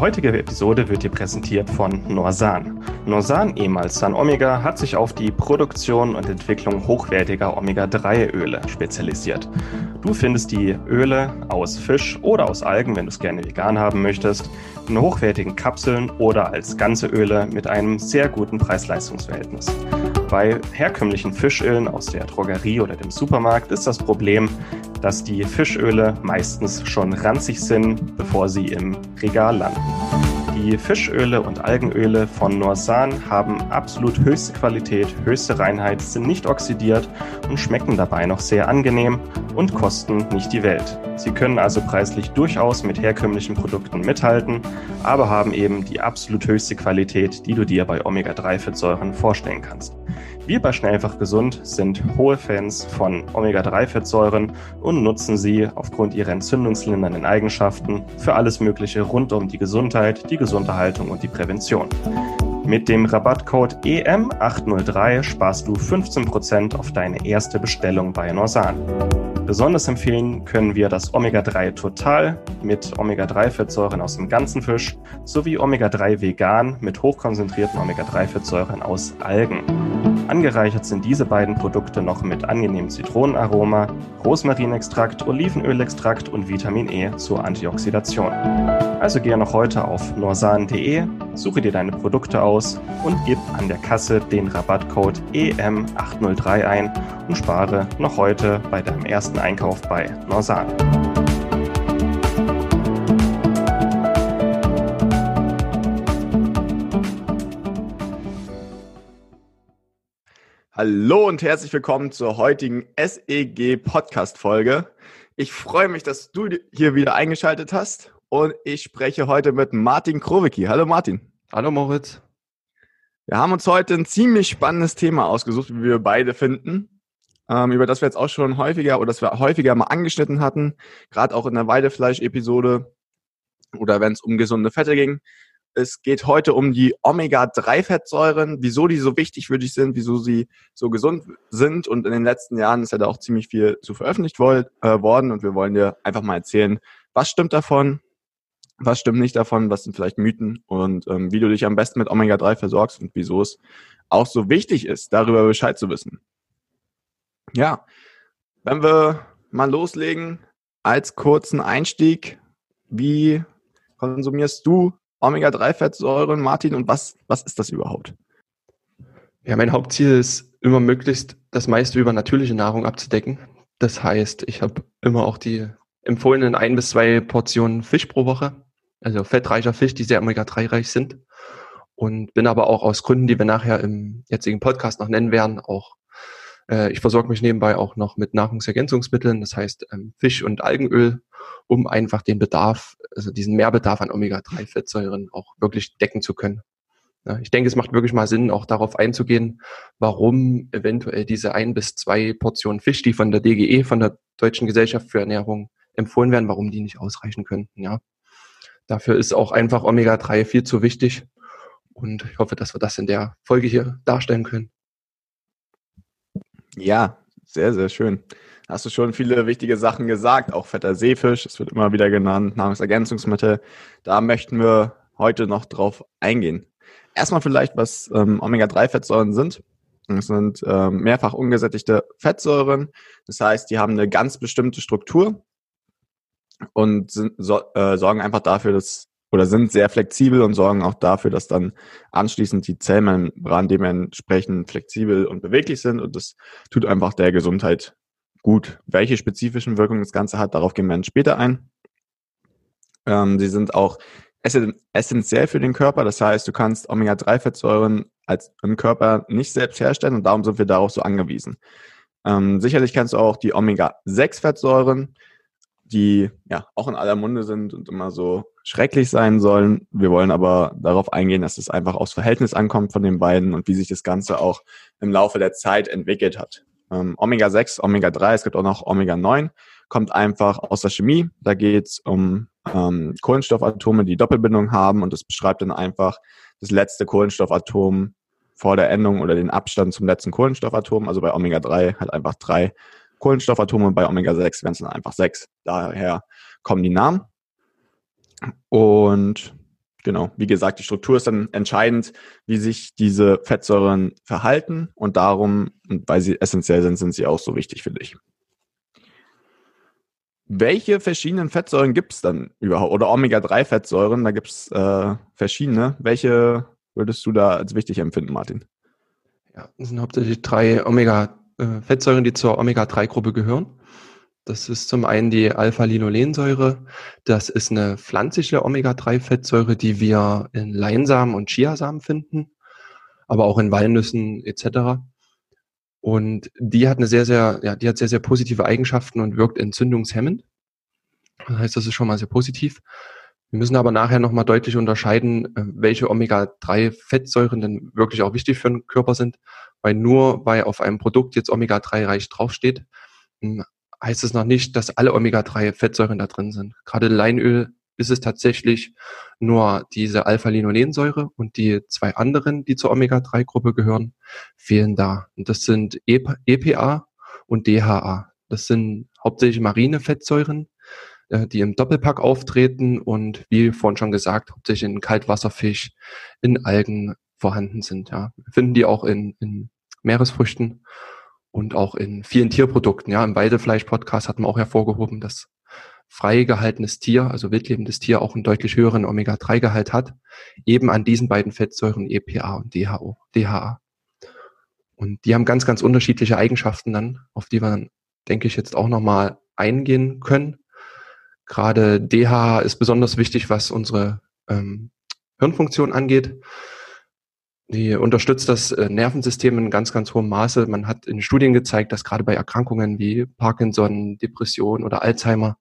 Heutige Episode wird dir präsentiert von Norsan. Norsan, ehemals San Omega, hat sich auf die Produktion und Entwicklung hochwertiger Omega-3-Öle spezialisiert. Du findest die Öle aus Fisch oder aus Algen, wenn du es gerne vegan haben möchtest, in hochwertigen Kapseln oder als ganze Öle mit einem sehr guten Preis-Leistungs-Verhältnis. Bei herkömmlichen Fischölen aus der Drogerie oder dem Supermarkt ist das Problem, dass die Fischöle meistens schon ranzig sind, bevor sie im Regal landen. Die Fischöle und Algenöle von Norsan haben absolut höchste Qualität, höchste Reinheit, sind nicht oxidiert und schmecken dabei noch sehr angenehm und kosten nicht die Welt. Sie können also preislich durchaus mit herkömmlichen Produkten mithalten, aber haben eben die absolut höchste Qualität, die du dir bei Omega-3-Fettsäuren vorstellen kannst. Wir bei Schnellfach Gesund sind hohe Fans von Omega-3-Fettsäuren und nutzen sie aufgrund ihrer entzündungslindernden Eigenschaften für alles Mögliche rund um die Gesundheit, die Gesunderhaltung und die Prävention. Mit dem Rabattcode EM803 sparst du 15% auf deine erste Bestellung bei Norsan. Besonders empfehlen können wir das Omega-3 Total mit Omega-3-Fettsäuren aus dem ganzen Fisch sowie Omega-3 Vegan mit hochkonzentrierten Omega-3-Fettsäuren aus Algen. Angereichert sind diese beiden Produkte noch mit angenehmem Zitronenaroma, Rosmarinextrakt, Olivenölextrakt und Vitamin E zur Antioxidation. Also gehe noch heute auf norsan.de, suche dir deine Produkte aus und gib an der Kasse den Rabattcode EM803 ein und spare noch heute bei deinem ersten Einkauf bei Norsan. Hallo und herzlich willkommen zur heutigen SEG Podcast Folge. Ich freue mich, dass du hier wieder eingeschaltet hast und ich spreche heute mit Martin Krowicki. Hallo Martin. Hallo Moritz. Wir haben uns heute ein ziemlich spannendes Thema ausgesucht, wie wir beide finden, ähm, über das wir jetzt auch schon häufiger oder das wir häufiger mal angeschnitten hatten, gerade auch in der Weidefleisch-Episode oder wenn es um gesunde Fette ging. Es geht heute um die Omega-3-Fettsäuren, wieso die so wichtig für dich sind, wieso sie so gesund sind. Und in den letzten Jahren ist ja da auch ziemlich viel zu veröffentlicht äh, worden. Und wir wollen dir einfach mal erzählen, was stimmt davon, was stimmt nicht davon, was sind vielleicht Mythen und ähm, wie du dich am besten mit Omega-3 versorgst und wieso es auch so wichtig ist, darüber Bescheid zu wissen. Ja, wenn wir mal loslegen, als kurzen Einstieg, wie konsumierst du Omega-3-Fettsäuren, Martin, und was, was ist das überhaupt? Ja, mein Hauptziel ist immer möglichst das meiste über natürliche Nahrung abzudecken. Das heißt, ich habe immer auch die empfohlenen ein bis zwei Portionen Fisch pro Woche, also fettreicher Fisch, die sehr Omega-3-reich sind. Und bin aber auch aus Gründen, die wir nachher im jetzigen Podcast noch nennen werden, auch äh, ich versorge mich nebenbei auch noch mit Nahrungsergänzungsmitteln, das heißt ähm, Fisch und Algenöl, um einfach den Bedarf, also diesen Mehrbedarf an Omega-3-Fettsäuren auch wirklich decken zu können. Ja, ich denke, es macht wirklich mal Sinn, auch darauf einzugehen, warum eventuell diese ein bis zwei Portionen Fisch, die von der DGE, von der Deutschen Gesellschaft für Ernährung empfohlen werden, warum die nicht ausreichen könnten. Ja, dafür ist auch einfach Omega-3 viel zu wichtig. Und ich hoffe, dass wir das in der Folge hier darstellen können. Ja, sehr, sehr schön. Hast du schon viele wichtige Sachen gesagt, auch fetter Seefisch, es wird immer wieder genannt, Nahrungsergänzungsmittel. Da möchten wir heute noch drauf eingehen. Erstmal vielleicht, was ähm, Omega-3-Fettsäuren sind. Das sind ähm, mehrfach ungesättigte Fettsäuren. Das heißt, die haben eine ganz bestimmte Struktur und sind, so, äh, sorgen einfach dafür, dass oder sind sehr flexibel und sorgen auch dafür, dass dann anschließend die Zellmembran dementsprechend flexibel und beweglich sind und das tut einfach der Gesundheit gut. Welche spezifischen Wirkungen das Ganze hat, darauf gehen wir dann später ein. Ähm, sie sind auch essentiell für den Körper, das heißt, du kannst Omega-3-Fettsäuren als im Körper nicht selbst herstellen und darum sind wir darauf so angewiesen. Ähm, sicherlich kannst du auch die Omega-6-Fettsäuren die ja auch in aller Munde sind und immer so schrecklich sein sollen. Wir wollen aber darauf eingehen, dass es einfach aufs Verhältnis ankommt von den beiden und wie sich das Ganze auch im Laufe der Zeit entwickelt hat. Ähm, Omega-6, Omega-3, es gibt auch noch Omega-9, kommt einfach aus der Chemie. Da geht es um ähm, Kohlenstoffatome, die Doppelbindung haben und das beschreibt dann einfach das letzte Kohlenstoffatom vor der Endung oder den Abstand zum letzten Kohlenstoffatom. Also bei Omega-3 hat einfach drei Kohlenstoffatome, bei Omega-6 wären es dann einfach sechs. Daher kommen die Namen. Und genau, wie gesagt, die Struktur ist dann entscheidend, wie sich diese Fettsäuren verhalten und darum, weil sie essentiell sind, sind sie auch so wichtig für dich. Welche verschiedenen Fettsäuren gibt es dann überhaupt? Oder Omega-3-Fettsäuren, da gibt es äh, verschiedene. Welche würdest du da als wichtig empfinden, Martin? Ja, das sind hauptsächlich drei Omega-Fettsäuren, die zur Omega-3-Gruppe gehören. Das ist zum einen die Alpha-Linolensäure. Das ist eine pflanzliche Omega-3-Fettsäure, die wir in Leinsamen und Chiasamen finden, aber auch in Walnüssen etc. Und die hat eine sehr, sehr, ja, die hat sehr, sehr positive Eigenschaften und wirkt entzündungshemmend. Das heißt, das ist schon mal sehr positiv. Wir müssen aber nachher nochmal deutlich unterscheiden, äh, welche Omega-3-Fettsäuren denn wirklich auch wichtig für den Körper sind. Weil nur weil auf einem Produkt jetzt Omega-3 reich draufsteht, heißt es noch nicht, dass alle Omega-3-Fettsäuren da drin sind. Gerade Leinöl ist es tatsächlich nur diese Alpha-Linolensäure und die zwei anderen, die zur Omega-3-Gruppe gehören, fehlen da. Und das sind EPA und DHA. Das sind hauptsächlich marine Fettsäuren, äh, die im Doppelpack auftreten und wie vorhin schon gesagt, hauptsächlich in Kaltwasserfisch, in Algen vorhanden sind. Ja. Finden die auch in, in Meeresfrüchten und auch in vielen Tierprodukten. Ja, im Weidefleisch-Podcast hat man auch hervorgehoben, dass frei gehaltenes Tier, also wildlebendes Tier, auch einen deutlich höheren Omega-3-Gehalt hat, eben an diesen beiden Fettsäuren EPA und DHO, DHA. Und die haben ganz, ganz unterschiedliche Eigenschaften dann, auf die wir dann, denke ich, jetzt auch nochmal eingehen können. Gerade DHA ist besonders wichtig, was unsere ähm, Hirnfunktion angeht. Die unterstützt das äh, Nervensystem in ganz, ganz hohem Maße. Man hat in Studien gezeigt, dass gerade bei Erkrankungen wie Parkinson, Depression oder Alzheimer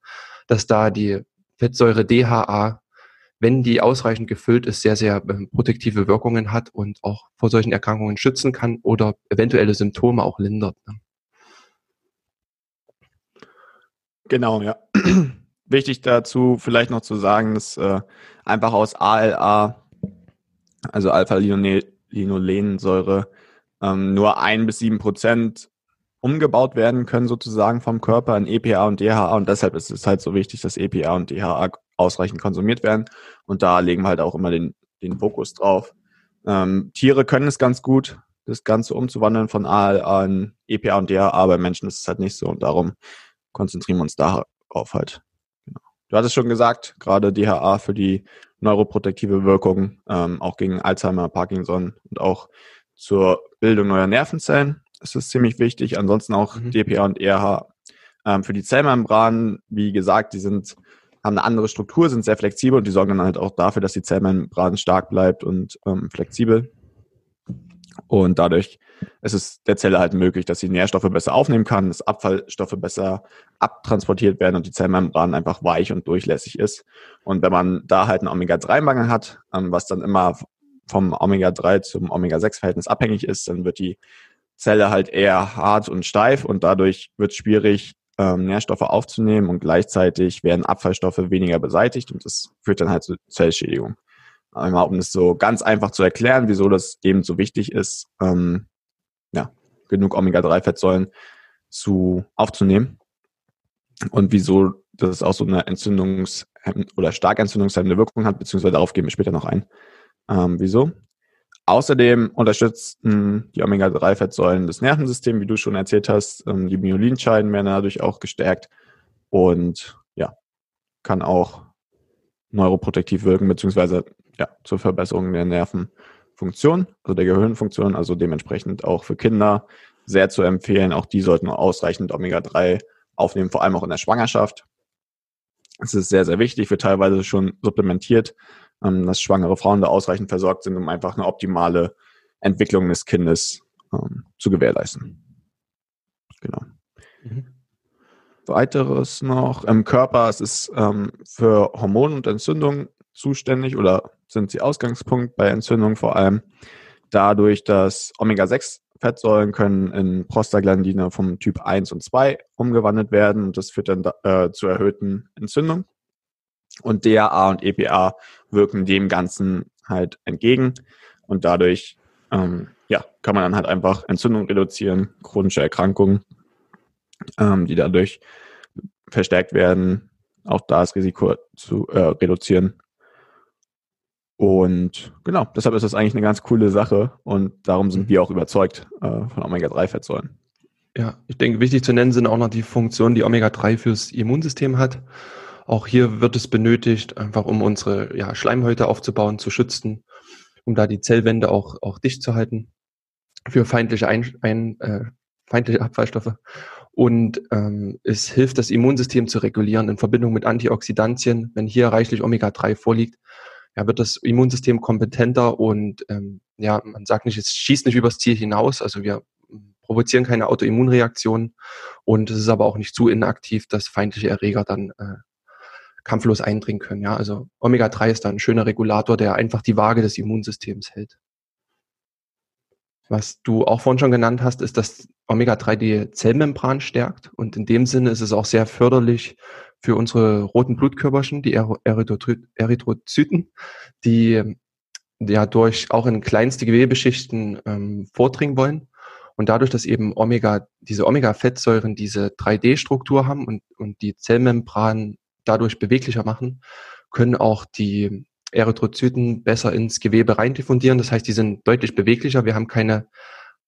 dass da die Fettsäure DHA, wenn die ausreichend gefüllt ist, sehr, sehr ähm, protektive Wirkungen hat und auch vor solchen Erkrankungen schützen kann oder eventuelle Symptome auch lindert. Ne? Genau, ja. Wichtig dazu vielleicht noch zu sagen, dass äh, einfach aus ALA, also Alpha-Linolensäure, ähm, nur ein bis sieben Prozent umgebaut werden können sozusagen vom Körper in EPA und DHA und deshalb ist es halt so wichtig, dass EPA und DHA ausreichend konsumiert werden und da legen wir halt auch immer den, den Fokus drauf. Ähm, Tiere können es ganz gut, das Ganze umzuwandeln von ALA in EPA und DHA, bei Menschen ist es halt nicht so und darum konzentrieren wir uns darauf halt. Du hattest schon gesagt, gerade DHA für die neuroprotektive Wirkung, ähm, auch gegen Alzheimer, Parkinson und auch zur Bildung neuer Nervenzellen ist es ziemlich wichtig. Ansonsten auch mhm. DPA und ERH ähm, für die Zellmembranen. Wie gesagt, die sind haben eine andere Struktur, sind sehr flexibel und die sorgen dann halt auch dafür, dass die Zellmembran stark bleibt und ähm, flexibel. Und dadurch ist es der Zelle halt möglich, dass sie Nährstoffe besser aufnehmen kann, dass Abfallstoffe besser abtransportiert werden und die Zellmembran einfach weich und durchlässig ist. Und wenn man da halt einen Omega-3-Mangel hat, ähm, was dann immer vom Omega-3 zum Omega-6-Verhältnis abhängig ist, dann wird die Zelle halt eher hart und steif und dadurch wird es schwierig, ähm, Nährstoffe aufzunehmen und gleichzeitig werden Abfallstoffe weniger beseitigt und das führt dann halt zu Zellschädigung. Einmal, um das so ganz einfach zu erklären, wieso das eben so wichtig ist, ähm, ja, genug Omega-3-Fettsäuren zu aufzunehmen und wieso das auch so eine Entzündungs- oder stark entzündungshemmende Wirkung hat, beziehungsweise darauf gehen wir später noch ein. Ähm, wieso? Außerdem unterstützen die Omega-3-Fettsäuren das Nervensystem, wie du schon erzählt hast. Ähm, die Myelinscheiden werden dadurch auch gestärkt und ja, kann auch neuroprotektiv wirken, beziehungsweise ja, zur Verbesserung der Nervenfunktion, also der Gehirnfunktion, also dementsprechend auch für Kinder sehr zu empfehlen. Auch die sollten ausreichend Omega-3 aufnehmen, vor allem auch in der Schwangerschaft. Es ist sehr, sehr wichtig, wird teilweise schon supplementiert ähm, dass schwangere Frauen da ausreichend versorgt sind, um einfach eine optimale Entwicklung des Kindes ähm, zu gewährleisten. Genau. Mhm. weiteres noch? Im Körper, es ist ähm, für Hormone und Entzündungen zuständig oder sind sie Ausgangspunkt bei Entzündungen vor allem. Dadurch, dass Omega-6-Fettsäuren können in Prostaglandine vom Typ 1 und 2 umgewandelt werden und das führt dann äh, zu erhöhten Entzündungen. Und DHA und EPA wirken dem Ganzen halt entgegen und dadurch ähm, ja, kann man dann halt einfach Entzündung reduzieren, chronische Erkrankungen, ähm, die dadurch verstärkt werden, auch da das Risiko zu äh, reduzieren. Und genau, deshalb ist das eigentlich eine ganz coole Sache und darum sind wir auch überzeugt äh, von Omega-3-Fettsäuren. Ja, ich denke, wichtig zu nennen sind auch noch die Funktionen, die Omega-3 fürs Immunsystem hat. Auch hier wird es benötigt, einfach um unsere ja, Schleimhäute aufzubauen, zu schützen, um da die Zellwände auch, auch dicht zu halten für feindliche, ein, ein, äh, feindliche Abfallstoffe. Und ähm, es hilft, das Immunsystem zu regulieren in Verbindung mit Antioxidantien. Wenn hier reichlich Omega-3 vorliegt, ja, wird das Immunsystem kompetenter und ähm, ja, man sagt nicht, es schießt nicht übers Ziel hinaus. Also wir provozieren keine Autoimmunreaktionen und es ist aber auch nicht zu inaktiv, dass feindliche Erreger dann äh, kampflos eindringen können. Ja, also Omega-3 ist da ein schöner Regulator, der einfach die Waage des Immunsystems hält. Was du auch vorhin schon genannt hast, ist, dass Omega-3 die Zellmembran stärkt und in dem Sinne ist es auch sehr förderlich für unsere roten Blutkörperchen, die Erythrozyten, die ja durch auch in kleinste Gewebeschichten ähm, vordringen wollen. Und dadurch, dass eben Omega, diese Omega-Fettsäuren diese 3D-Struktur haben und, und die Zellmembran dadurch beweglicher machen, können auch die Erythrozyten besser ins Gewebe rein diffundieren. Das heißt, die sind deutlich beweglicher. Wir haben keine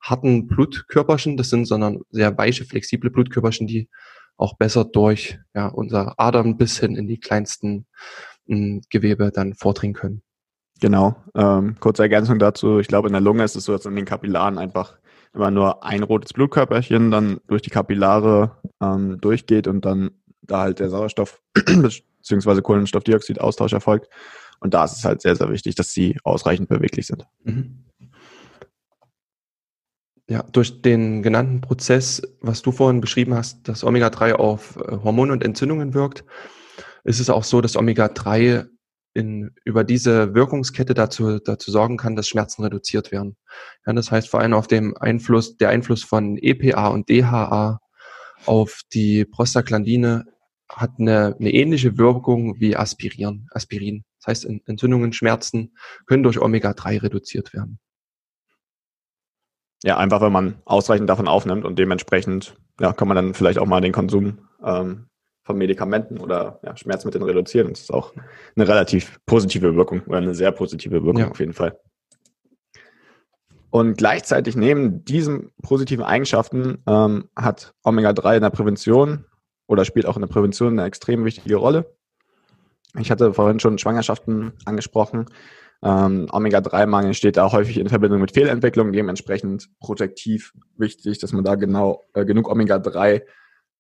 harten Blutkörperchen, das sind, sondern sehr weiche, flexible Blutkörperchen, die auch besser durch ja, unser Adern bis hin in die kleinsten mh, hm, Gewebe dann vordringen können. Genau. Ähm, kurze Ergänzung dazu. Ich glaube, in der Lunge ist es so, dass in den Kapillaren einfach immer nur ein rotes Blutkörperchen dann durch die Kapillare ähm, durchgeht und dann da halt der Sauerstoff bzw. Kohlenstoffdioxidaustausch erfolgt. Und da ist es halt sehr, sehr wichtig, dass sie ausreichend beweglich sind. Mhm. Ja, durch den genannten Prozess, was du vorhin beschrieben hast, dass Omega-3 auf äh, Hormone und Entzündungen wirkt, ist es auch so, dass Omega-3 in, über diese Wirkungskette dazu, dazu sorgen kann, dass Schmerzen reduziert werden. Ja, das heißt vor allem auf dem Einfluss, der Einfluss von EPA und DHA auf die Prostaglandine hat eine, eine ähnliche Wirkung wie Aspirin. Aspirin. Das heißt, Entzündungen, Schmerzen können durch Omega-3 reduziert werden. Ja, einfach wenn man ausreichend davon aufnimmt und dementsprechend ja, kann man dann vielleicht auch mal den Konsum ähm, von Medikamenten oder ja, Schmerzmitteln reduzieren. Das ist auch eine relativ positive Wirkung oder eine sehr positive Wirkung ja. auf jeden Fall. Und gleichzeitig neben diesen positiven Eigenschaften ähm, hat Omega-3 in der Prävention oder spielt auch in der Prävention eine extrem wichtige Rolle. Ich hatte vorhin schon Schwangerschaften angesprochen. Ähm, Omega-3-Mangel steht da häufig in Verbindung mit Fehlentwicklung, dementsprechend protektiv wichtig, dass man da genau äh, genug Omega-3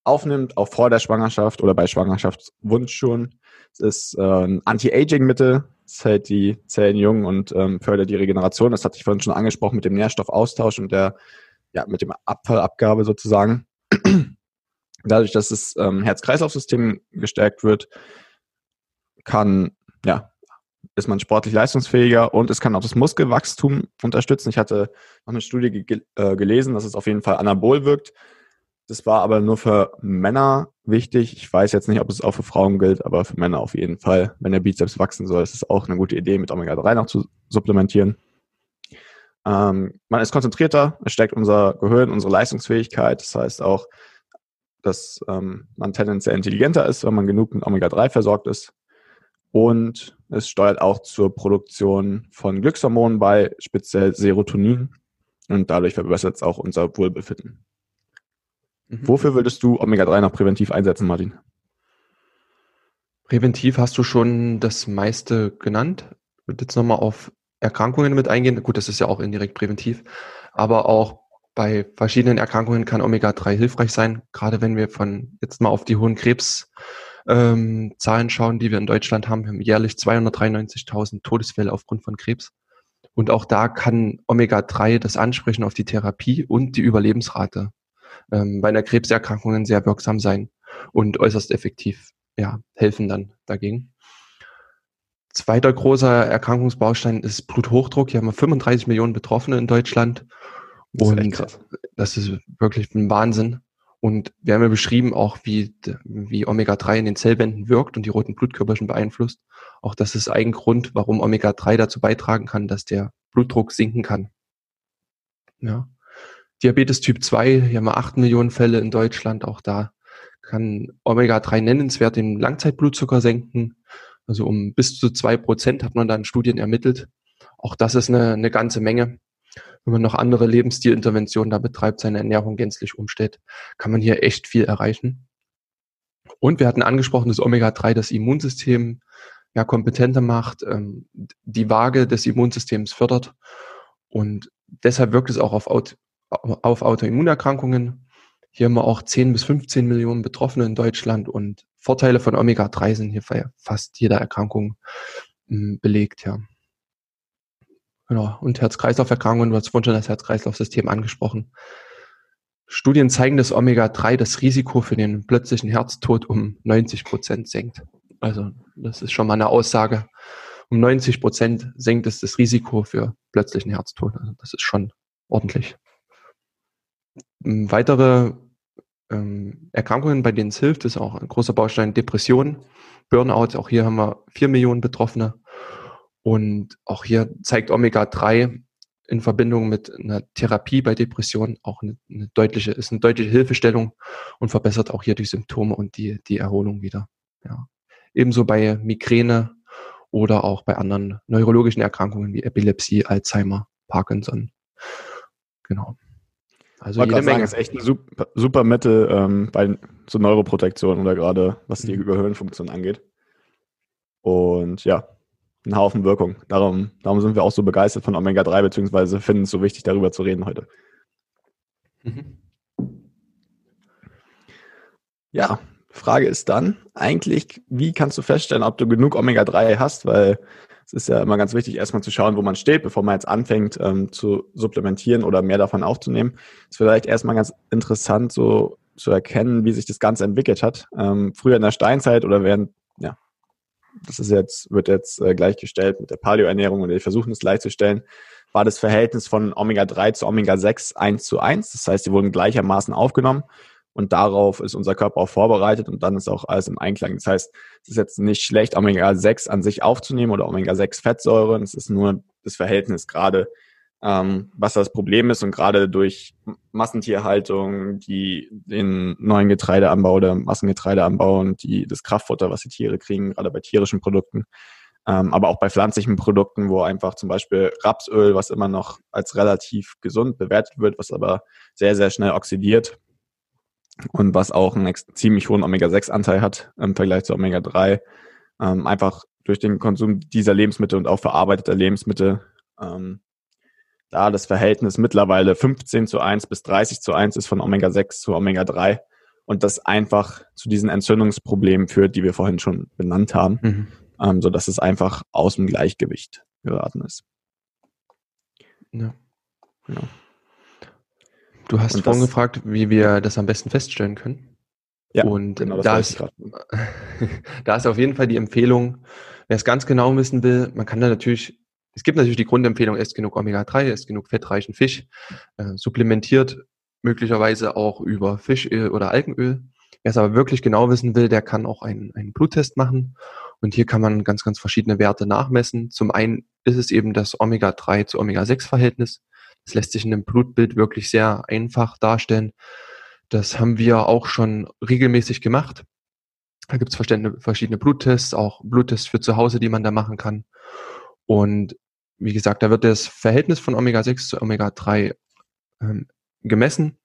aufnimmt, auch vor der Schwangerschaft oder bei Schwangerschaftswunsch schon. Es ist äh, ein Anti-Aging-Mittel, es hält die Zellen jung und ähm, fördert die Regeneration. Das hatte ich vorhin schon angesprochen mit dem Nährstoffaustausch und der, ja, mit dem Abfallabgabe sozusagen. Dadurch, dass das ähm, Herz-Kreislauf-System gestärkt wird, kann, ja, ist man sportlich leistungsfähiger und es kann auch das Muskelwachstum unterstützen. Ich hatte noch eine Studie ge äh, gelesen, dass es auf jeden Fall anabol wirkt. Das war aber nur für Männer wichtig. Ich weiß jetzt nicht, ob es auch für Frauen gilt, aber für Männer auf jeden Fall. Wenn der Bizeps wachsen soll, ist es auch eine gute Idee, mit Omega-3 noch zu supplementieren. Ähm, man ist konzentrierter, es stärkt unser Gehirn, unsere Leistungsfähigkeit. Das heißt auch, dass ähm, man tendenziell intelligenter ist, wenn man genug mit Omega-3 versorgt ist. Und es steuert auch zur Produktion von Glückshormonen bei, speziell Serotonin. Und dadurch verbessert es auch unser Wohlbefinden. Mhm. Wofür würdest du Omega-3 noch präventiv einsetzen, Martin? Präventiv hast du schon das meiste genannt. Ich würde jetzt nochmal auf Erkrankungen mit eingehen. Gut, das ist ja auch indirekt präventiv. Aber auch bei verschiedenen Erkrankungen kann Omega-3 hilfreich sein. Gerade wenn wir von jetzt mal auf die hohen Krebs ähm, Zahlen schauen, die wir in Deutschland haben, wir haben jährlich 293.000 Todesfälle aufgrund von Krebs. Und auch da kann Omega-3 das Ansprechen auf die Therapie und die Überlebensrate ähm, bei einer Krebserkrankung sehr wirksam sein. und äußerst effektiv ja, helfen dann dagegen. Zweiter großer Erkrankungsbaustein ist Bluthochdruck. Hier haben wir 35 Millionen Betroffene in Deutschland. Das und das ist wirklich ein Wahnsinn. Und wir haben ja beschrieben auch, wie, wie Omega-3 in den Zellwänden wirkt und die roten Blutkörperchen beeinflusst. Auch das ist ein Grund, warum Omega-3 dazu beitragen kann, dass der Blutdruck sinken kann. Ja. Diabetes Typ 2, hier haben wir 8 Millionen Fälle in Deutschland. Auch da kann Omega-3 nennenswert den Langzeitblutzucker senken. Also um bis zu zwei Prozent hat man da in Studien ermittelt. Auch das ist eine, eine ganze Menge. Wenn man noch andere Lebensstilinterventionen da betreibt, seine Ernährung gänzlich umstellt, kann man hier echt viel erreichen. Und wir hatten angesprochen, dass Omega-3 das Immunsystem ja kompetenter macht, ähm, die Waage des Immunsystems fördert. Und deshalb wirkt es auch auf, Aut auf Autoimmunerkrankungen. Hier haben wir auch 10 bis 15 Millionen Betroffene in Deutschland und Vorteile von Omega-3 sind hier fast jeder Erkrankung hm, belegt, ja. Genau. Und Herz-Kreislauf-Erkrankungen, du hast vorhin schon das Herz-Kreislauf-System angesprochen. Studien zeigen, dass Omega-3 das Risiko für den plötzlichen Herztod um 90 Prozent senkt. Also das ist schon mal eine Aussage. Um 90 Prozent senkt es das Risiko für plötzlichen Herztod. Also das ist schon ordentlich. Weitere ähm, Erkrankungen, bei denen es hilft, ist auch ein großer Baustein Depression, Burnout. Auch hier haben wir vier Millionen Betroffene. Und auch hier zeigt Omega-3 in Verbindung mit einer Therapie bei Depressionen auch eine, eine, deutliche, ist eine deutliche Hilfestellung und verbessert auch hier die Symptome und die, die Erholung wieder. Ja. Ebenso bei Migräne oder auch bei anderen neurologischen Erkrankungen wie Epilepsie, Alzheimer, Parkinson. Genau. Also jede Menge. Sagen, ist echt eine super, super Mittel ähm, bei so Neuroprotektion oder gerade was die mhm. Gehirnfunktion angeht. Und ja, ein Haufen Wirkung. Darum, darum sind wir auch so begeistert von Omega-3, beziehungsweise finden es so wichtig, darüber zu reden heute. Mhm. Ja, Frage ist dann eigentlich, wie kannst du feststellen, ob du genug Omega-3 hast, weil es ist ja immer ganz wichtig, erstmal zu schauen, wo man steht, bevor man jetzt anfängt ähm, zu supplementieren oder mehr davon aufzunehmen. Es ist vielleicht erstmal ganz interessant, so zu erkennen, wie sich das Ganze entwickelt hat. Ähm, früher in der Steinzeit oder während, ja, das ist jetzt, wird jetzt äh, gleichgestellt mit der Paleoernährung und wir versuchen es gleichzustellen, war das Verhältnis von Omega-3 zu Omega-6 1 zu 1. Das heißt, die wurden gleichermaßen aufgenommen und darauf ist unser Körper auch vorbereitet und dann ist auch alles im Einklang. Das heißt, es ist jetzt nicht schlecht, Omega-6 an sich aufzunehmen oder Omega-6-Fettsäuren. Es ist nur das Verhältnis gerade, ähm, was das Problem ist und gerade durch Massentierhaltung, die den neuen Getreideanbau oder Massengetreideanbau und die, das Kraftfutter, was die Tiere kriegen, gerade bei tierischen Produkten, ähm, aber auch bei pflanzlichen Produkten, wo einfach zum Beispiel Rapsöl, was immer noch als relativ gesund bewertet wird, was aber sehr, sehr schnell oxidiert, und was auch einen ziemlich hohen Omega-6-Anteil hat im Vergleich zu Omega-3. Ähm, einfach durch den Konsum dieser Lebensmittel und auch verarbeiteter Lebensmittel, ähm, da das Verhältnis mittlerweile 15 zu 1 bis 30 zu 1 ist von Omega-6 zu Omega-3 und das einfach zu diesen Entzündungsproblemen führt, die wir vorhin schon benannt haben, mhm. ähm, so dass es einfach aus dem Gleichgewicht geraten ist. Ja. Genau. Du hast und vorhin gefragt, wie wir das am besten feststellen können. Ja, und genau, da, ist, da ist auf jeden Fall die Empfehlung, wer es ganz genau wissen will, man kann da natürlich, es gibt natürlich die Grundempfehlung, esst genug Omega-3, esst genug fettreichen Fisch, äh, supplementiert möglicherweise auch über Fischöl oder Algenöl. Wer es aber wirklich genau wissen will, der kann auch einen, einen Bluttest machen. Und hier kann man ganz, ganz verschiedene Werte nachmessen. Zum einen ist es eben das Omega-3 zu Omega-6-Verhältnis. Das lässt sich in einem Blutbild wirklich sehr einfach darstellen. Das haben wir auch schon regelmäßig gemacht. Da gibt es verschiedene Bluttests, auch Bluttests für zu Hause, die man da machen kann. Und wie gesagt, da wird das Verhältnis von Omega-6 zu Omega-3 ähm, gemessen.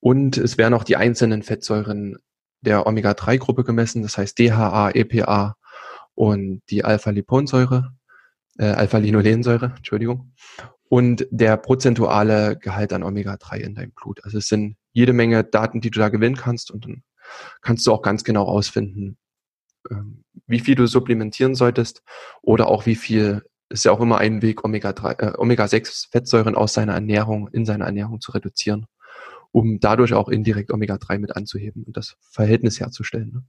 Und es werden auch die einzelnen Fettsäuren der Omega-3-Gruppe gemessen, das heißt DHA, EPA und die Alpha-Liponsäure, äh, Alpha-Linolensäure, Entschuldigung und der prozentuale Gehalt an Omega-3 in deinem Blut. Also es sind jede Menge Daten, die du da gewinnen kannst und dann kannst du auch ganz genau rausfinden, ähm, wie viel du supplementieren solltest oder auch wie viel ist ja auch immer ein Weg, Omega-3, äh, Omega-6 Fettsäuren aus seiner Ernährung, in seiner Ernährung zu reduzieren. um dadurch auch indirekt Omega-3 mit anzuheben und das Verhältnis herzustellen. Ne?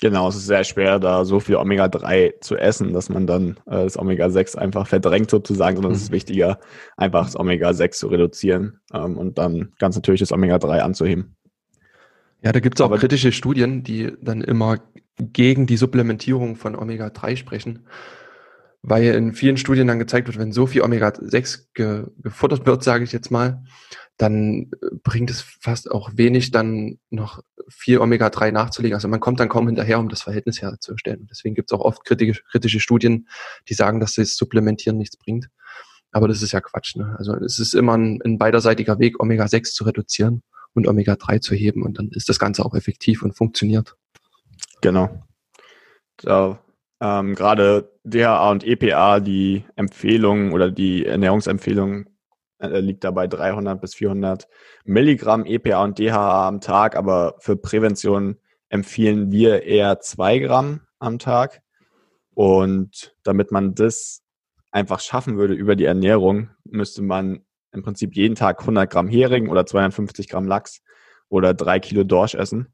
Genau, es ist sehr schwer, da so viel Omega-3 zu essen, dass man dann äh, das Omega-6 einfach verdrängt sozusagen, sondern mhm. es ist mhm. wichtiger, einfach das Omega-6 zu reduzieren ähm, und dann ganz natürlich das Omega-3 anzuheben. Ja, da gibt es auch Aber kritische Studien, die dann immer gegen die Supplementierung von Omega-3 sprechen, weil in vielen Studien dann gezeigt wird, wenn so viel Omega-6 ge gefuttert wird, sage ich jetzt mal, dann äh, bringt es fast auch wenig, dann noch viel Omega-3 nachzulegen. Also man kommt dann kaum hinterher, um das Verhältnis herzustellen. Deswegen gibt es auch oft kritische, kritische Studien, die sagen, dass das Supplementieren nichts bringt. Aber das ist ja Quatsch. Ne? Also es ist immer ein, ein beiderseitiger Weg, Omega-6 zu reduzieren und Omega-3 zu heben und dann ist das Ganze auch effektiv und funktioniert. Genau. So, ähm, gerade DHA und EPA, die Empfehlungen oder die Ernährungsempfehlungen äh, liegt dabei 300 bis 400 Milligramm EPA und DHA am Tag, aber für Prävention empfehlen wir eher zwei Gramm am Tag. Und damit man das einfach schaffen würde über die Ernährung, müsste man im Prinzip jeden Tag 100 Gramm Hering oder 250 Gramm Lachs oder drei Kilo Dorsch essen,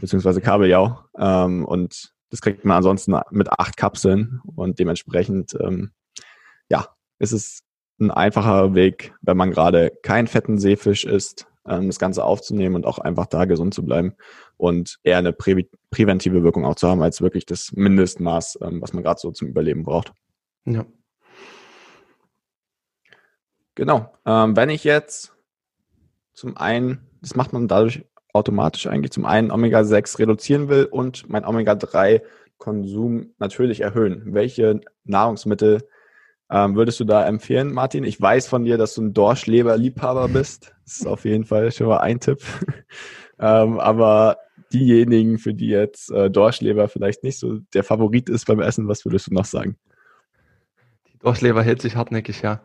beziehungsweise Kabeljau. Ähm, und das kriegt man ansonsten mit acht Kapseln und dementsprechend, ähm, ja, ist es ein einfacher Weg, wenn man gerade keinen fetten Seefisch isst, ähm, das Ganze aufzunehmen und auch einfach da gesund zu bleiben und eher eine prä präventive Wirkung auch zu haben, als wirklich das Mindestmaß, ähm, was man gerade so zum Überleben braucht. Ja. Genau. Ähm, wenn ich jetzt zum einen, das macht man dadurch automatisch eigentlich, zum einen Omega-6 reduzieren will und mein Omega-3-Konsum natürlich erhöhen. Welche Nahrungsmittel ähm, würdest du da empfehlen, Martin? Ich weiß von dir, dass du ein Dorschleber-Liebhaber bist. Das ist auf jeden Fall schon mal ein Tipp. ähm, aber diejenigen, für die jetzt äh, Dorschleber vielleicht nicht so der Favorit ist beim Essen, was würdest du noch sagen? Die Dorschleber hält sich hartnäckig, ja.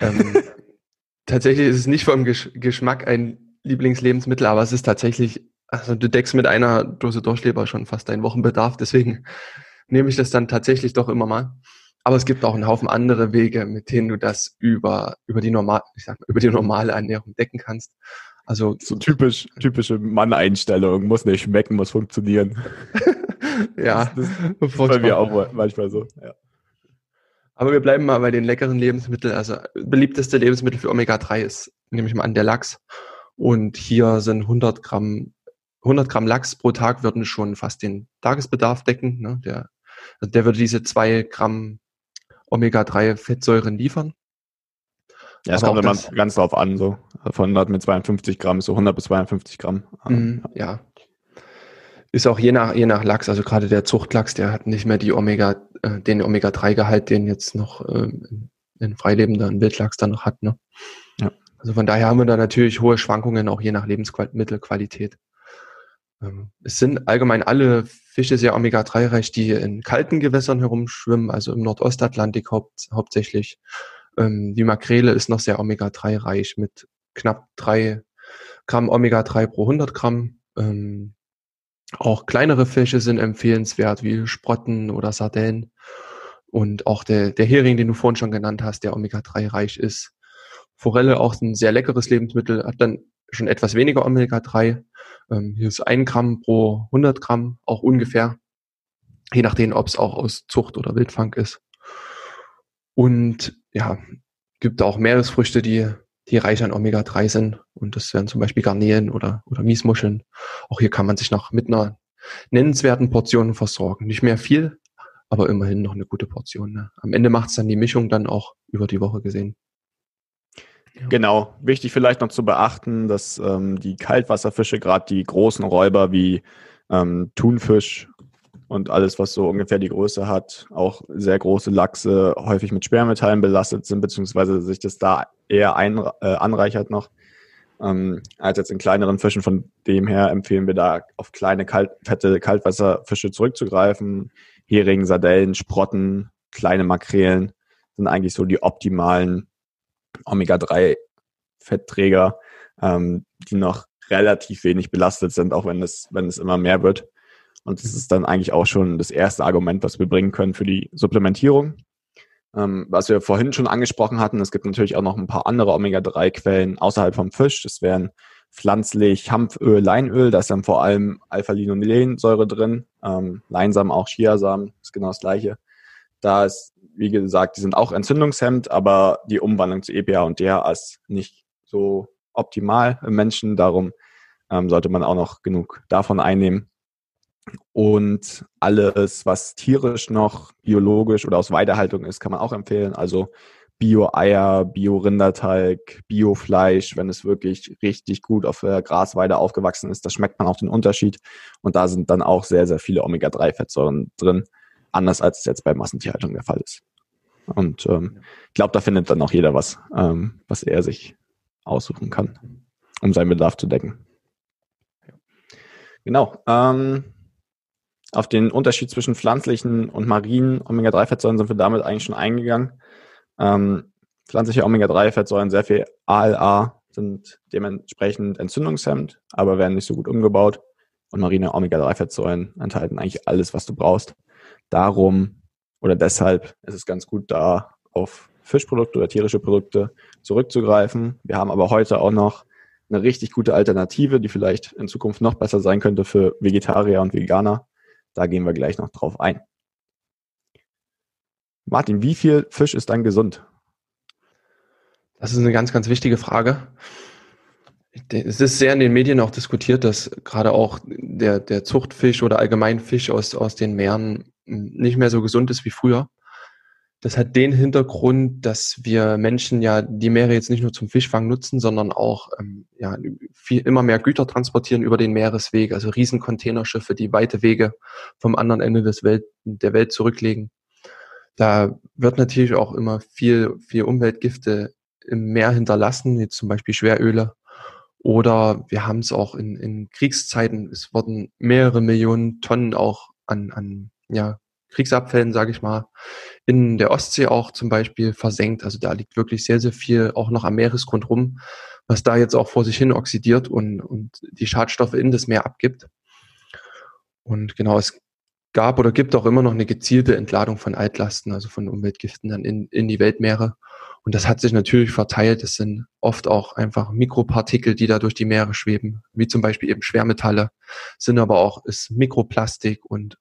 Ähm, tatsächlich ist es nicht vom Gesch Geschmack ein Lieblingslebensmittel, aber es ist tatsächlich, also du deckst mit einer Dose Dorschleber schon fast deinen Wochenbedarf, deswegen nehme ich das dann tatsächlich doch immer mal. Aber es gibt auch einen Haufen andere Wege, mit denen du das über, über die normal, ich sag mal, über die normale Ernährung decken kannst. Also so typisch, typische Mann-Einstellung, muss nicht schmecken, muss funktionieren. ja, das, das ist bei mir auch manchmal so. Ja. Aber wir bleiben mal bei den leckeren Lebensmitteln. Also beliebteste Lebensmittel für Omega-3 ist, nehme ich mal an, der Lachs. Und hier sind 100 Gramm, 100 Gramm Lachs pro Tag würden schon fast den Tagesbedarf decken. Ne? Der, also der würde diese zwei Gramm Omega-3-Fettsäuren liefern. Ja, es kommt immer ganz drauf an, so von 100 mit 52 Gramm so 100 bis 52 Gramm. Mm, ja. Ist auch je nach, je nach Lachs, also gerade der Zuchtlachs, der hat nicht mehr die Omega, äh, den Omega-3-Gehalt, den jetzt noch ähm, ein freilebender Wildlachs dann noch hat. Ne? Also von daher haben wir da natürlich hohe Schwankungen, auch je nach Lebensmittelqualität. Ähm, es sind allgemein alle Fische sehr Omega-3-reich, die in kalten Gewässern herumschwimmen, also im Nordostatlantik haupt, hauptsächlich. Ähm, die Makrele ist noch sehr Omega-3-reich mit knapp drei Gramm Omega-3 pro 100 Gramm. Ähm, auch kleinere Fische sind empfehlenswert, wie Sprotten oder Sardellen. Und auch der, der Hering, den du vorhin schon genannt hast, der Omega-3 reich ist. Forelle auch ein sehr leckeres Lebensmittel, hat dann schon etwas weniger Omega-3, ähm, hier ist ein Gramm pro 100 Gramm, auch ungefähr. Je nachdem, ob es auch aus Zucht oder Wildfang ist. Und ja, gibt auch Meeresfrüchte, die, die reich an Omega-3 sind. Und das wären zum Beispiel Garnelen oder, oder Miesmuscheln. Auch hier kann man sich noch mit einer nennenswerten Portion versorgen. Nicht mehr viel, aber immerhin noch eine gute Portion. Ne? Am Ende macht es dann die Mischung dann auch über die Woche gesehen. Genau. Wichtig vielleicht noch zu beachten, dass ähm, die Kaltwasserfische, gerade die großen Räuber wie ähm, Thunfisch und alles, was so ungefähr die Größe hat, auch sehr große Lachse häufig mit Schwermetallen belastet sind, beziehungsweise sich das da eher ein, äh, anreichert noch, ähm, als jetzt in kleineren Fischen. Von dem her empfehlen wir da auf kleine, kalt, fette Kaltwasserfische zurückzugreifen. Hering, Sardellen, Sprotten, kleine Makrelen sind eigentlich so die optimalen Omega-3-Fettträger, ähm, die noch relativ wenig belastet sind, auch wenn es, wenn es immer mehr wird. Und das ist dann eigentlich auch schon das erste Argument, was wir bringen können für die Supplementierung. Ähm, was wir vorhin schon angesprochen hatten, es gibt natürlich auch noch ein paar andere Omega-3-Quellen außerhalb vom Fisch. Das wären pflanzlich Hanföl, Leinöl, da ist dann vor allem Alpha-Linolensäure drin, ähm, Leinsamen auch Chiasamen, ist genau das gleiche. Da ist, wie gesagt, die sind auch entzündungshemmend, aber die Umwandlung zu EPA und DHA ist nicht so optimal im Menschen, darum ähm, sollte man auch noch genug davon einnehmen. Und alles, was tierisch noch biologisch oder aus Weidehaltung ist, kann man auch empfehlen. Also Bio-Eier, Bio-Rinderteig, Bio-Fleisch, wenn es wirklich richtig gut auf der Grasweide aufgewachsen ist, da schmeckt man auch den Unterschied. Und da sind dann auch sehr, sehr viele Omega-3-Fettsäuren drin, anders als es jetzt bei Massentierhaltung der Fall ist. Und ähm, ich glaube, da findet dann auch jeder was, ähm, was er sich aussuchen kann, um seinen Bedarf zu decken. Genau. Ähm, auf den Unterschied zwischen pflanzlichen und marinen Omega-3-Fettsäuren sind wir damit eigentlich schon eingegangen. Ähm, pflanzliche Omega-3-Fettsäuren, sehr viel ALA, sind dementsprechend entzündungshemmend, aber werden nicht so gut umgebaut. Und marine Omega-3-Fettsäuren enthalten eigentlich alles, was du brauchst. Darum oder deshalb ist es ganz gut, da auf Fischprodukte oder tierische Produkte zurückzugreifen. Wir haben aber heute auch noch eine richtig gute Alternative, die vielleicht in Zukunft noch besser sein könnte für Vegetarier und Veganer. Da gehen wir gleich noch drauf ein. Martin, wie viel Fisch ist dann gesund? Das ist eine ganz, ganz wichtige Frage. Es ist sehr in den Medien auch diskutiert, dass gerade auch der, der Zuchtfisch oder allgemein Fisch aus, aus den Meeren nicht mehr so gesund ist wie früher. Das hat den Hintergrund, dass wir Menschen ja die Meere jetzt nicht nur zum Fischfang nutzen, sondern auch ähm, ja, viel, immer mehr Güter transportieren über den Meeresweg, also Riesencontainerschiffe, die weite Wege vom anderen Ende des Welt, der Welt zurücklegen. Da wird natürlich auch immer viel, viel Umweltgifte im Meer hinterlassen, jetzt zum Beispiel Schweröle. Oder wir haben es auch in, in Kriegszeiten, es wurden mehrere Millionen Tonnen auch an, an ja, Kriegsabfällen, sage ich mal, in der Ostsee auch zum Beispiel versenkt. Also da liegt wirklich sehr, sehr viel auch noch am Meeresgrund rum, was da jetzt auch vor sich hin oxidiert und, und die Schadstoffe in das Meer abgibt. Und genau, es gab oder gibt auch immer noch eine gezielte Entladung von Altlasten, also von Umweltgiften dann in, in die Weltmeere. Und das hat sich natürlich verteilt. Es sind oft auch einfach Mikropartikel, die da durch die Meere schweben, wie zum Beispiel eben Schwermetalle, sind aber auch ist Mikroplastik und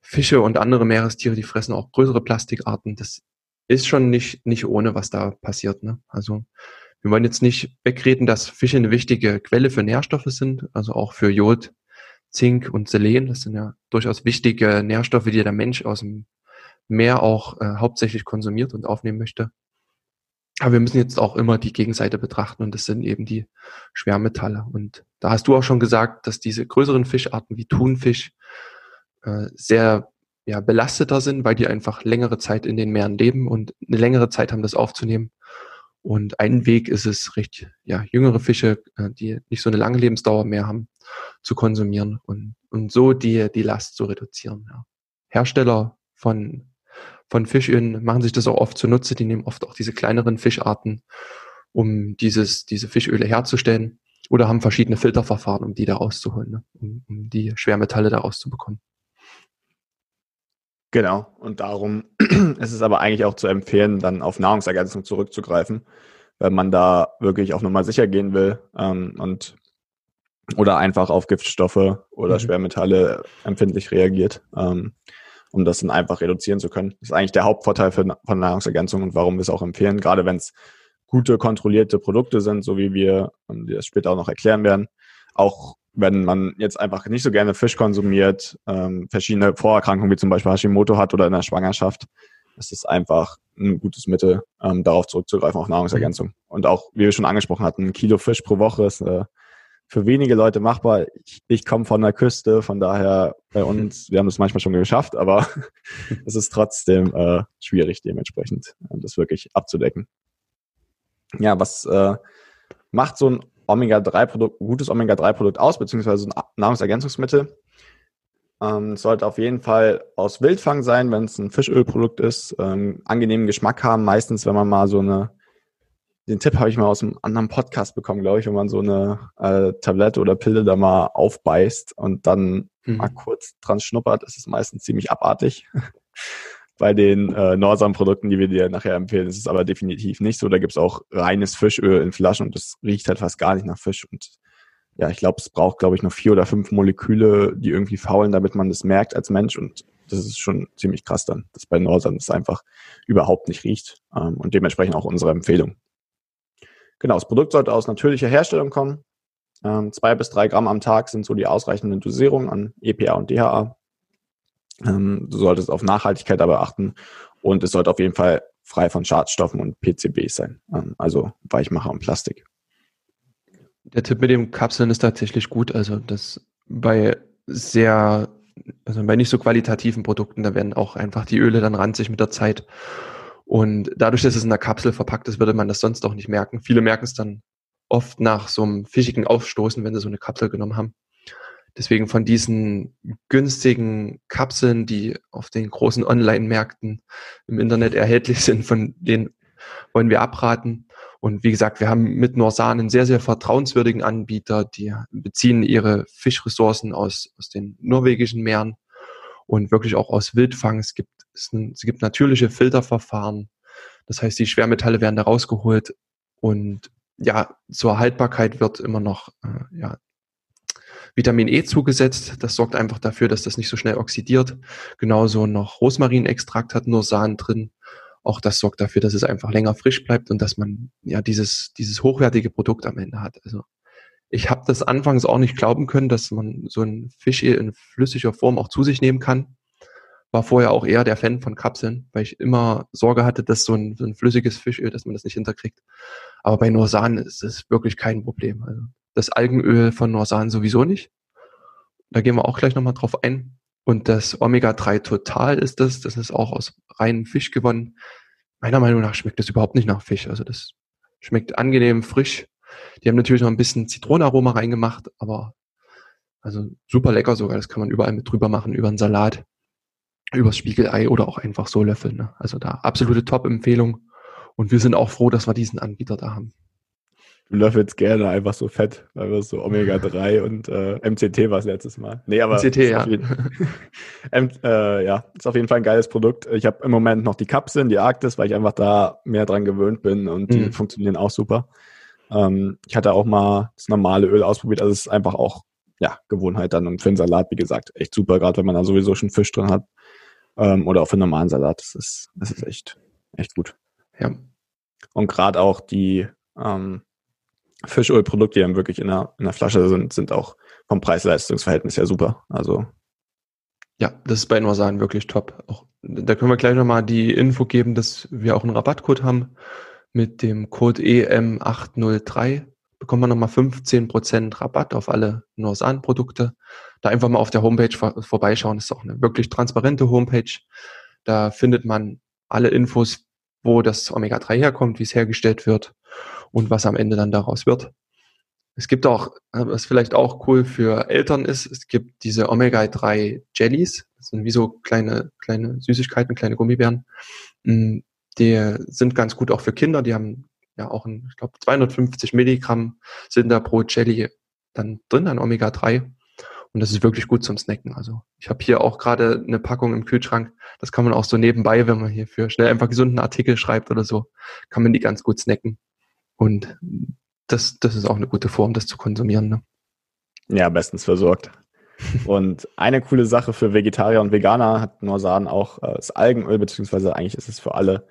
Fische und andere Meerestiere, die fressen auch größere Plastikarten. Das ist schon nicht, nicht ohne, was da passiert. Ne? Also wir wollen jetzt nicht wegreden, dass Fische eine wichtige Quelle für Nährstoffe sind, also auch für Jod, Zink und Selen. Das sind ja durchaus wichtige Nährstoffe, die der Mensch aus dem Meer auch äh, hauptsächlich konsumiert und aufnehmen möchte. Aber wir müssen jetzt auch immer die Gegenseite betrachten und das sind eben die Schwermetalle. Und da hast du auch schon gesagt, dass diese größeren Fischarten wie Thunfisch äh, sehr ja, belasteter sind, weil die einfach längere Zeit in den Meeren leben und eine längere Zeit haben, das aufzunehmen. Und ein Weg ist es, recht ja, jüngere Fische, äh, die nicht so eine lange Lebensdauer mehr haben, zu konsumieren und, und so die, die Last zu reduzieren. Ja. Hersteller von, von Fischölen machen sich das auch oft zunutze. Die nehmen oft auch diese kleineren Fischarten, um dieses, diese Fischöle herzustellen oder haben verschiedene Filterverfahren, um die da rauszuholen, ne? um, um die Schwermetalle da rauszubekommen. Genau. Und darum ist es aber eigentlich auch zu empfehlen, dann auf Nahrungsergänzung zurückzugreifen, wenn man da wirklich auf Nummer sicher gehen will ähm, und oder einfach auf Giftstoffe oder mhm. Schwermetalle empfindlich reagiert, ähm, um das dann einfach reduzieren zu können. Das ist eigentlich der Hauptvorteil für, von Nahrungsergänzung und warum wir es auch empfehlen, gerade wenn es gute, kontrollierte Produkte sind, so wie wir, wir das später auch noch erklären werden, auch wenn man jetzt einfach nicht so gerne Fisch konsumiert, ähm, verschiedene Vorerkrankungen wie zum Beispiel Hashimoto hat oder in der Schwangerschaft, ist es einfach ein gutes Mittel, ähm, darauf zurückzugreifen, auf Nahrungsergänzung. Und auch, wie wir schon angesprochen hatten, ein Kilo Fisch pro Woche ist äh, für wenige Leute machbar. Ich, ich komme von der Küste, von daher bei uns, wir haben das manchmal schon geschafft, aber es ist trotzdem äh, schwierig dementsprechend, äh, das wirklich abzudecken. Ja, was äh, macht so ein Omega-3-Produkt, gutes Omega-3-Produkt aus, beziehungsweise ein Nahrungsergänzungsmittel. Ähm, sollte auf jeden Fall aus Wildfang sein, wenn es ein Fischölprodukt ist. Ähm, angenehmen Geschmack haben. Meistens, wenn man mal so eine, den Tipp habe ich mal aus einem anderen Podcast bekommen, glaube ich, wenn man so eine äh, Tablette oder Pille da mal aufbeißt und dann mhm. mal kurz dran schnuppert, ist es meistens ziemlich abartig. Bei den äh, Norsan-Produkten, die wir dir nachher empfehlen, ist es aber definitiv nicht so. Da gibt's auch reines Fischöl in Flaschen und das riecht halt fast gar nicht nach Fisch. Und ja, ich glaube, es braucht, glaube ich, noch vier oder fünf Moleküle, die irgendwie faulen, damit man das merkt als Mensch. Und das ist schon ziemlich krass dann, dass bei Norsan das einfach überhaupt nicht riecht. Ähm, und dementsprechend auch unsere Empfehlung. Genau, das Produkt sollte aus natürlicher Herstellung kommen. Ähm, zwei bis drei Gramm am Tag sind so die ausreichenden Dosierungen an EPA und DHA. Ähm, du solltest auf Nachhaltigkeit aber achten und es sollte auf jeden Fall frei von Schadstoffen und PCBs sein, ähm, also Weichmacher und Plastik. Der Tipp mit dem Kapseln ist tatsächlich gut. Also das bei sehr, also bei nicht so qualitativen Produkten, da werden auch einfach die Öle dann ranzig mit der Zeit. Und dadurch, dass es in der Kapsel verpackt ist, würde man das sonst auch nicht merken. Viele merken es dann oft nach so einem fischigen Aufstoßen, wenn sie so eine Kapsel genommen haben. Deswegen von diesen günstigen Kapseln, die auf den großen Online-Märkten im Internet erhältlich sind, von denen wollen wir abraten. Und wie gesagt, wir haben mit Norsan einen sehr, sehr vertrauenswürdigen Anbieter, die beziehen ihre Fischressourcen aus, aus den norwegischen Meeren und wirklich auch aus Wildfang. Es gibt, es, es gibt natürliche Filterverfahren. Das heißt, die Schwermetalle werden da rausgeholt und ja, zur Haltbarkeit wird immer noch äh, ja, Vitamin E zugesetzt. Das sorgt einfach dafür, dass das nicht so schnell oxidiert. Genauso noch Rosmarinextrakt hat nur Sahne drin. Auch das sorgt dafür, dass es einfach länger frisch bleibt und dass man ja dieses, dieses hochwertige Produkt am Ende hat. Also ich habe das anfangs auch nicht glauben können, dass man so ein Fisch in flüssiger Form auch zu sich nehmen kann. War vorher auch eher der Fan von Kapseln, weil ich immer Sorge hatte, dass so ein, so ein flüssiges Fischöl, dass man das nicht hinterkriegt. Aber bei Norsan ist es wirklich kein Problem. Also das Algenöl von Norsan sowieso nicht. Da gehen wir auch gleich nochmal drauf ein. Und das Omega-3 Total ist das. Das ist auch aus reinem Fisch gewonnen. Meiner Meinung nach schmeckt das überhaupt nicht nach Fisch. Also das schmeckt angenehm frisch. Die haben natürlich noch ein bisschen Zitronenaroma reingemacht, aber also super lecker sogar. Das kann man überall mit drüber machen, über einen Salat, übers Spiegelei oder auch einfach so löffeln. Ne? Also da absolute Top-Empfehlung. Und wir sind auch froh, dass wir diesen Anbieter da haben. Du löffelst gerne einfach so fett, einfach so Omega-3 und äh, MCT war es letztes Mal. Nee, aber MCT, ja. Jeden, M, äh, ja, ist auf jeden Fall ein geiles Produkt. Ich habe im Moment noch die Kapseln, die Arktis, weil ich einfach da mehr dran gewöhnt bin und die mhm. funktionieren auch super. Ähm, ich hatte auch mal das normale Öl ausprobiert, also es ist einfach auch ja, Gewohnheit dann und für einen Salat, wie gesagt, echt super, gerade wenn man da sowieso schon Fisch drin hat. Ähm, oder auch für einen normalen Salat. Das ist, das ist echt, echt gut. Ja. Und gerade auch die ähm, Fischölprodukte, die dann wirklich in der, in der Flasche sind, sind auch vom Preis-Leistungs-Verhältnis ja super. Also ja, das ist bei Norsan wirklich top. Auch, da können wir gleich nochmal die Info geben, dass wir auch einen Rabattcode haben. Mit dem Code EM803 bekommt man nochmal 15% Rabatt auf alle Norsan-Produkte. Da einfach mal auf der Homepage vor, vorbeischauen. Das ist auch eine wirklich transparente Homepage. Da findet man alle Infos, wo das Omega-3 herkommt, wie es hergestellt wird und was am Ende dann daraus wird. Es gibt auch, was vielleicht auch cool für Eltern ist, es gibt diese Omega-3 Jellies. Das sind wie so kleine, kleine Süßigkeiten, kleine Gummibären. Mm, die sind ganz gut auch für Kinder. Die haben ja auch, ein, ich glaube, 250 Milligramm sind da pro Jelly dann drin an Omega-3. Und das ist wirklich gut zum Snacken. Also ich habe hier auch gerade eine Packung im Kühlschrank. Das kann man auch so nebenbei, wenn man hier für schnell einfach gesunden Artikel schreibt oder so, kann man die ganz gut snacken. Und das, das ist auch eine gute Form, das zu konsumieren. Ne? Ja, bestens versorgt. und eine coole Sache für Vegetarier und Veganer hat Norsan auch äh, das Algenöl, beziehungsweise eigentlich ist es für alle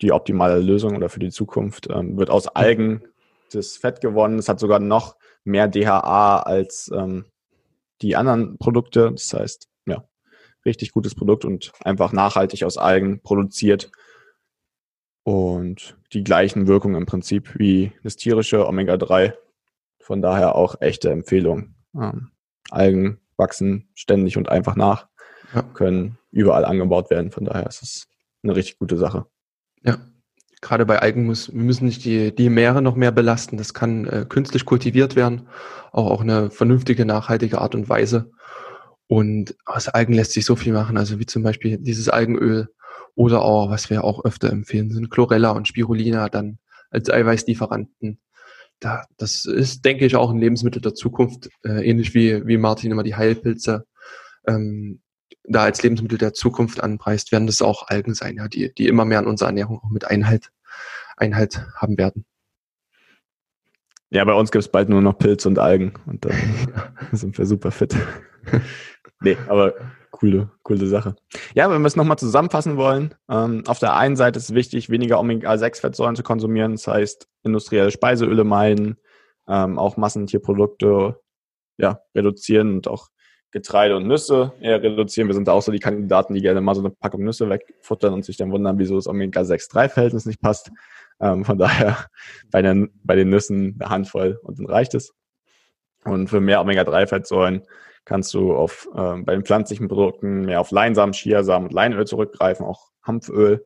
die optimale Lösung oder für die Zukunft. Ähm, wird aus Algen das Fett gewonnen. Es hat sogar noch mehr DHA als ähm, die anderen Produkte. Das heißt, ja, richtig gutes Produkt und einfach nachhaltig aus Algen produziert. Und die gleichen Wirkungen im Prinzip wie das tierische Omega-3. Von daher auch echte Empfehlung. Ähm, Algen wachsen ständig und einfach nach, ja. können überall angebaut werden. Von daher ist es eine richtig gute Sache. Ja, gerade bei Algen muss, wir müssen nicht die, die Meere noch mehr belasten. Das kann äh, künstlich kultiviert werden, auch auch eine vernünftige, nachhaltige Art und Weise. Und aus Algen lässt sich so viel machen, also wie zum Beispiel dieses Algenöl oder auch, was wir auch öfter empfehlen, sind Chlorella und Spirulina dann als Eiweißlieferanten. Da, das ist, denke ich, auch ein Lebensmittel der Zukunft, äh, ähnlich wie, wie Martin immer die Heilpilze. Ähm, da als Lebensmittel der Zukunft anpreist, werden das auch Algen sein, ja, die, die immer mehr an unserer Ernährung auch mit Einhalt, Einhalt haben werden. Ja, bei uns gibt es bald nur noch Pilz und Algen und dann sind wir super fit. nee, aber coole, coole Sache. Ja, wenn wir es nochmal zusammenfassen wollen, ähm, auf der einen Seite ist es wichtig, weniger Omega-6-Fettsäuren zu konsumieren, das heißt industrielle Speiseöle meiden, ähm, auch Massentierprodukte ja, reduzieren und auch Getreide und Nüsse eher reduzieren. Wir sind auch so die Kandidaten, die gerne mal so eine Packung Nüsse wegfuttern und sich dann wundern, wieso das Omega-6-3-Verhältnis nicht passt. Ähm, von daher bei den, bei den Nüssen eine Handvoll und dann reicht es. Und für mehr Omega-3-Fettsäuren kannst du auf, äh, bei den pflanzlichen Produkten mehr auf Leinsamen, Chiasamen und Leinöl zurückgreifen, auch Hanföl.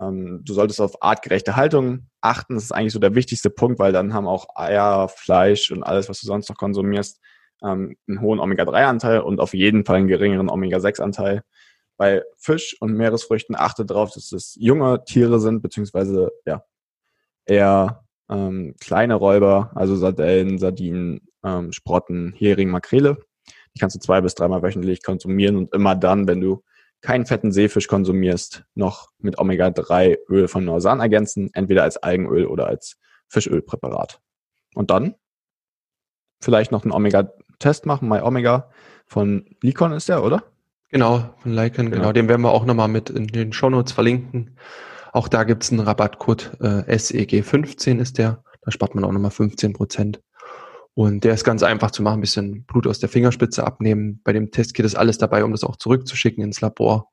Ähm, du solltest auf artgerechte Haltung achten. Das ist eigentlich so der wichtigste Punkt, weil dann haben auch Eier, Fleisch und alles, was du sonst noch konsumierst, ähm, einen hohen Omega-3-Anteil und auf jeden Fall einen geringeren Omega-6-Anteil. Bei Fisch und Meeresfrüchten achte darauf, dass es junge Tiere sind, beziehungsweise ja, eher ähm, kleine Räuber, also Sardellen, Sardinen, ähm, Sprotten, Hering, Makrele. Die kannst du zwei bis dreimal wöchentlich konsumieren und immer dann, wenn du keinen fetten Seefisch konsumierst, noch mit Omega-3-Öl von Norsan ergänzen, entweder als Algenöl oder als Fischölpräparat. Und dann vielleicht noch einen Omega-Test machen, MyOmega von Lycon ist der, oder? Genau, von Lycon, genau. genau. Den werden wir auch nochmal mit in den Shownotes verlinken. Auch da gibt's einen Rabattcode, äh, SEG15 ist der. Da spart man auch nochmal 15 Prozent. Und der ist ganz einfach zu machen, ein bisschen Blut aus der Fingerspitze abnehmen. Bei dem Testkit ist alles dabei, um das auch zurückzuschicken ins Labor.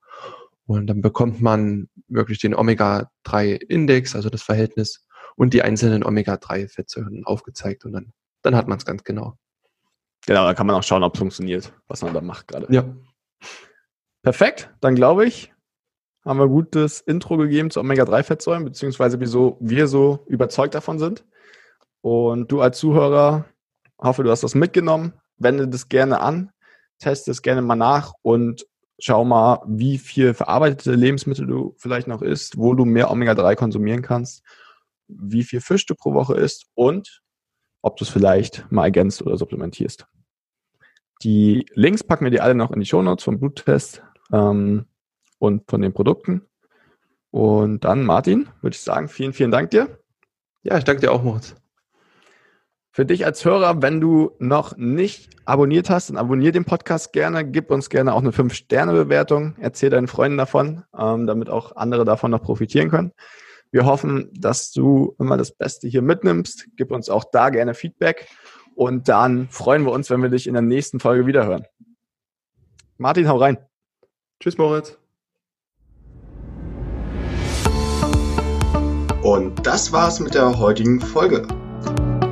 Und dann bekommt man wirklich den Omega-3-Index, also das Verhältnis, und die einzelnen Omega-3-Fettsäuren aufgezeigt. Und dann, dann hat man es ganz genau. Genau, da kann man auch schauen, ob es funktioniert, was man da macht gerade. Ja. Perfekt, dann glaube ich, haben wir gutes Intro gegeben zu Omega-3-Fettsäuren, beziehungsweise wieso wir so überzeugt davon sind. Und du als Zuhörer hoffe, du hast das mitgenommen. Wende das gerne an, teste es gerne mal nach und schau mal, wie viel verarbeitete Lebensmittel du vielleicht noch isst, wo du mehr Omega-3 konsumieren kannst, wie viel Fisch du pro Woche isst und ob du es vielleicht mal ergänzt oder supplementierst. Die Links packen wir dir alle noch in die Shownotes vom Bluttest ähm, und von den Produkten. Und dann, Martin, würde ich sagen, vielen, vielen Dank dir. Ja, ich danke dir auch, Moritz. Für dich als Hörer, wenn du noch nicht abonniert hast, dann abonnier den Podcast gerne, gib uns gerne auch eine 5-Sterne-Bewertung, erzähl deinen Freunden davon, ähm, damit auch andere davon noch profitieren können. Wir hoffen, dass du immer das Beste hier mitnimmst. Gib uns auch da gerne Feedback und dann freuen wir uns, wenn wir dich in der nächsten Folge wiederhören. Martin, hau rein. Tschüss, Moritz. Und das war's mit der heutigen Folge.